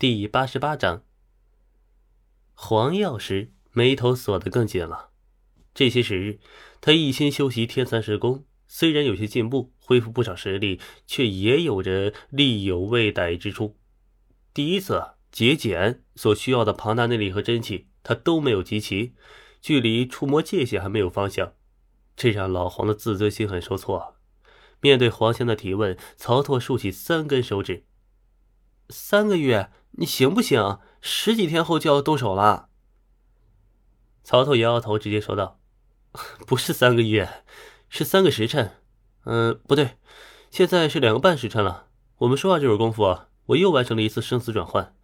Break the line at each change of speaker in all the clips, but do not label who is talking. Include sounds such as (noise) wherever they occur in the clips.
第八十八章，黄药师眉头锁得更紧了。这些时日，他一心修习天三十功，虽然有些进步，恢复不少实力，却也有着力有未逮之处。第一次结茧所需要的庞大内力和真气，他都没有集齐，距离触摸界限还没有方向，这让老黄的自尊心很受挫。面对黄香的提问，曹拓竖起三根手指：“三个月。”你行不行？十几天后就要动手了。曹操摇摇头，直接说道：“ (laughs) 不是三个月，是三个时辰。嗯，不对，现在是两个半时辰了。我们说话这会儿功夫，我又完成了一次生死转换，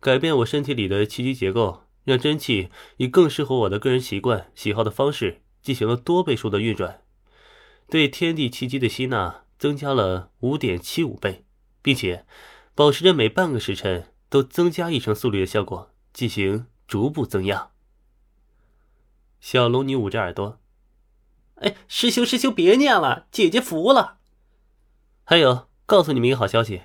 改变我身体里的气机结构，让真气以更适合我的个人习惯、喜好的方式进行了多倍数的运转，对天地气机的吸纳增加了五点七五倍，并且保持着每半个时辰。”都增加一成速率的效果，进行逐步增压。小龙女捂着耳朵：“哎，师兄师兄别念了，姐姐服了。”还有，告诉你们一个好消息，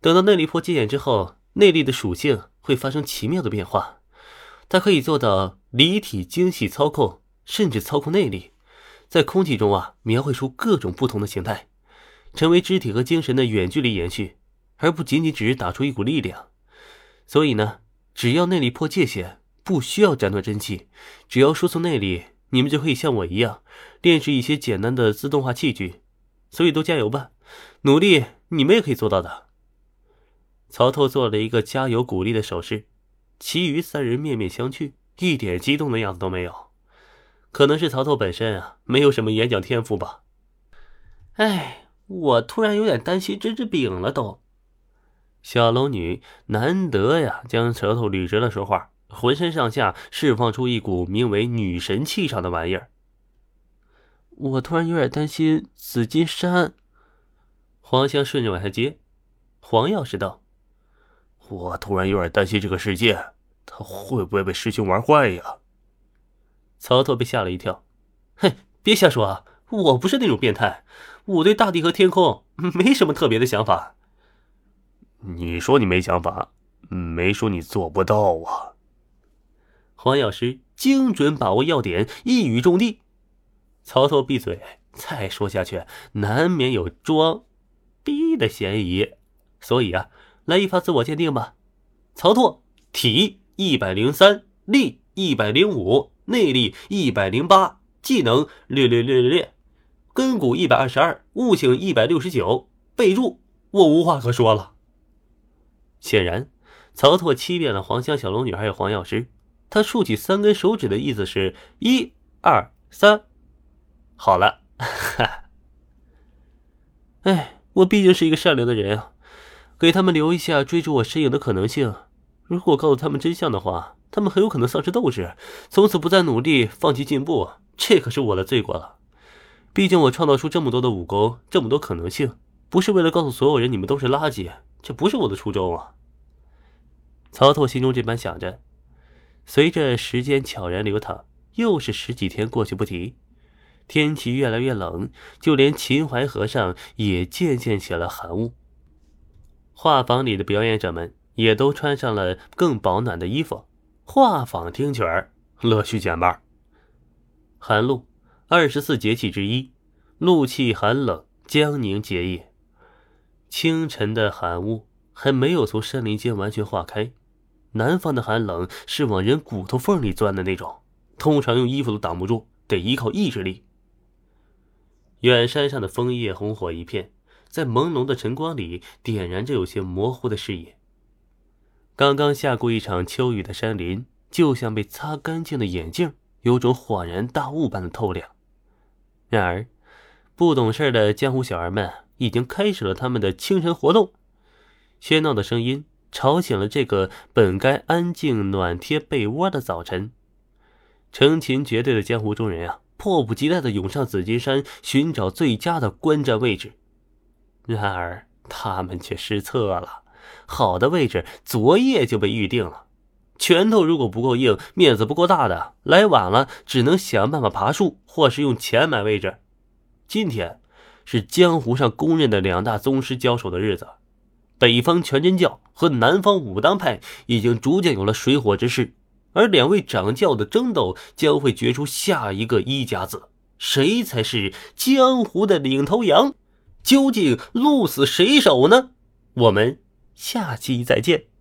等到内力破戒眼之后，内力的属性会发生奇妙的变化，它可以做到离体精细操控，甚至操控内力，在空气中啊描绘出各种不同的形态，成为肢体和精神的远距离延续，而不仅仅只是打出一股力量。所以呢，只要内力破界限，不需要斩断真气，只要输送内力，你们就可以像我一样炼制一些简单的自动化器具。所以都加油吧，努力，你们也可以做到的。曹透做了一个加油鼓励的手势，其余三人面面相觑，一点激动的样子都没有。可能是曹透本身啊，没有什么演讲天赋吧。哎，我突然有点担心这只饼了，都。小龙女难得呀，将舌头捋直了说话，浑身上下释放出一股名为女神气场的玩意儿。我突然有点担心紫金山。黄香顺着往下接，黄药师道：“
我突然有点担心这个世界，他会不会被师兄玩坏呀？”
曹操被吓了一跳，嘿，别瞎说啊！我不是那种变态，我对大地和天空没什么特别的想法。
你说你没想法，没说你做不到啊！
黄药师精准把握要点，一语中的。曹操闭嘴，再说下去难免有装逼的嫌疑，所以啊，来一发自我鉴定吧。曹拓体一百零三，力一百零五，内力一百零八，技能略略略略略，根骨一百二十二，悟性一百六十九。备注：我无话可说了。显然，曹拓欺骗了黄香、小龙女还有黄药师。他竖起三根手指的意思是：一、二、三，好了。哈。(laughs) 哎，我毕竟是一个善良的人啊，给他们留一下追逐我身影的可能性。如果告诉他们真相的话，他们很有可能丧失斗志，从此不再努力，放弃进步。这可是我的罪过了。毕竟我创造出这么多的武功，这么多可能性，不是为了告诉所有人你们都是垃圾。这不是我的初衷啊！曹拓心中这般想着。随着时间悄然流淌，又是十几天过去不提，天气越来越冷，就连秦淮河上也渐渐起了寒雾。画舫里的表演者们也都穿上了更保暖的衣服，画舫听曲儿，乐趣减半。寒露，二十四节气之一，露气寒冷，江凝结业。清晨的寒雾还没有从山林间完全化开，南方的寒冷是往人骨头缝里钻的那种，通常用衣服都挡不住，得依靠意志力。远山上的枫叶红火一片，在朦胧的晨光里点燃着有些模糊的视野。刚刚下过一场秋雨的山林，就像被擦干净的眼镜，有种恍然大悟般的透亮。然而，不懂事的江湖小儿们。已经开始了他们的清晨活动，喧闹的声音吵醒了这个本该安静暖贴被窝的早晨。成群结队的江湖中人啊，迫不及待的涌上紫金山，寻找最佳的观战位置。然而他们却失策了，好的位置昨夜就被预定了。拳头如果不够硬，面子不够大的，来晚了只能想办法爬树，或是用钱买位置。今天。是江湖上公认的两大宗师交手的日子，北方全真教和南方武当派已经逐渐有了水火之势，而两位掌教的争斗将会决出下一个一甲子，谁才是江湖的领头羊？究竟鹿死谁手呢？我们下期再见。